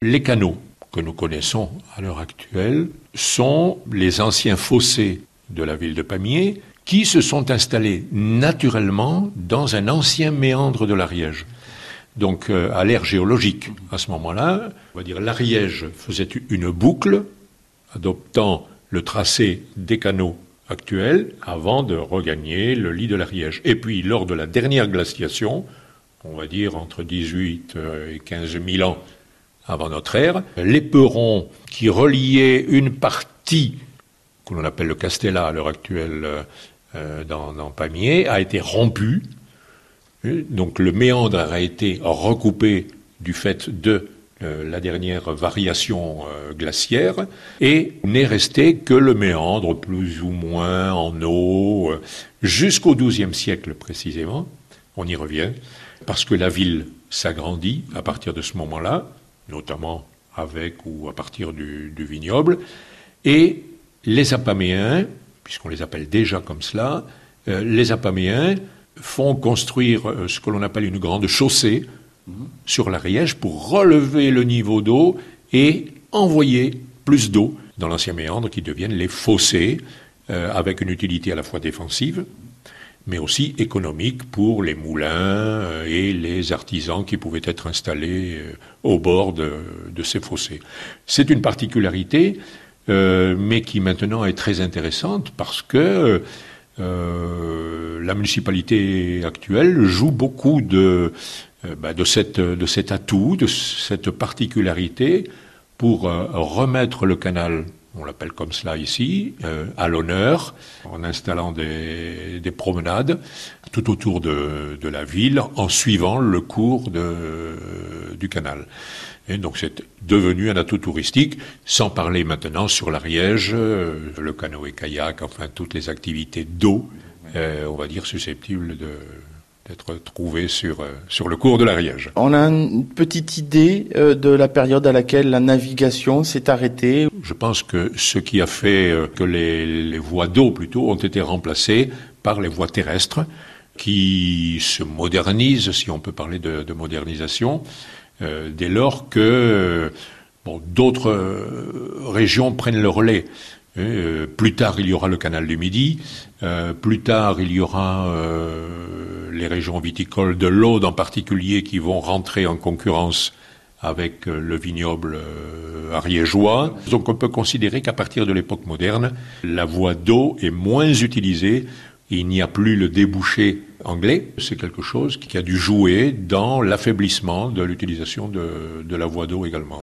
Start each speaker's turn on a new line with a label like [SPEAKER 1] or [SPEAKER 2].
[SPEAKER 1] Les canaux que nous connaissons à l'heure actuelle sont les anciens fossés de la ville de Pamiers qui se sont installés naturellement dans un ancien méandre de l'Ariège. Donc euh, à l'ère géologique, à ce moment-là, on va dire l'Ariège faisait une boucle adoptant le tracé des canaux actuels avant de regagner le lit de l'Ariège. Et puis lors de la dernière glaciation, on va dire entre 18 euh, et 15 000 ans avant notre ère, l'éperon qui reliait une partie que l'on appelle le Castella à l'heure actuelle euh, dans, dans Pamiers a été rompu. Donc le méandre a été recoupé du fait de euh, la dernière variation euh, glaciaire, et n'est resté que le méandre plus ou moins en eau jusqu'au XIIe siècle précisément. On y revient parce que la ville s'agrandit à partir de ce moment-là, notamment avec ou à partir du, vignoble, et les Apaméens, puisqu'on les appelle déjà comme cela, euh, les Apaméens font construire euh, ce que l'on appelle une grande chaussée sur l'Ariège pour relever le niveau d'eau et envoyer plus d'eau dans l'ancien méandre qui deviennent les fossés, euh, avec une utilité à la fois défensive, mais aussi économique pour les moulins euh, et les artisans qui pouvaient être installés euh, au bord de, ces fossés. C'est une particularité, euh, mais qui maintenant est très intéressante parce que la municipalité actuelle joue beaucoup de, bah, de, cet atout, de cette particularité pour remettre le canal on l'appelle comme cela ici, euh, à l'honneur, en installant des, promenades tout autour de, la ville, en suivant le cours du canal. Et donc c'est devenu un atout touristique, sans parler maintenant sur l'Ariège, euh, le canoë-kayak, enfin toutes les activités d'eau, euh, on va dire susceptibles de, trouvé sur, euh, sur le cours de l'Ariège.
[SPEAKER 2] On a une petite idée euh, de la période à laquelle la navigation s'est arrêtée
[SPEAKER 1] Je pense que ce qui a fait euh, que les, voies d'eau plutôt ont été remplacées par les voies terrestres qui se modernisent, si on peut parler de, modernisation, dès lors que bon, d'autres régions prennent le relais. plus tard, il y aura le canal du Midi. plus tard, il y aura les régions viticoles de l'Aude en particulier qui vont rentrer en concurrence avec euh, le vignoble euh, ariégeois. Donc on peut considérer qu'à partir de l'époque moderne, la voie d'eau est moins utilisée. Il n'y a plus le débouché anglais. C'est quelque chose qui a dû jouer dans l'affaiblissement de l'utilisation de, de la voie d'eau également.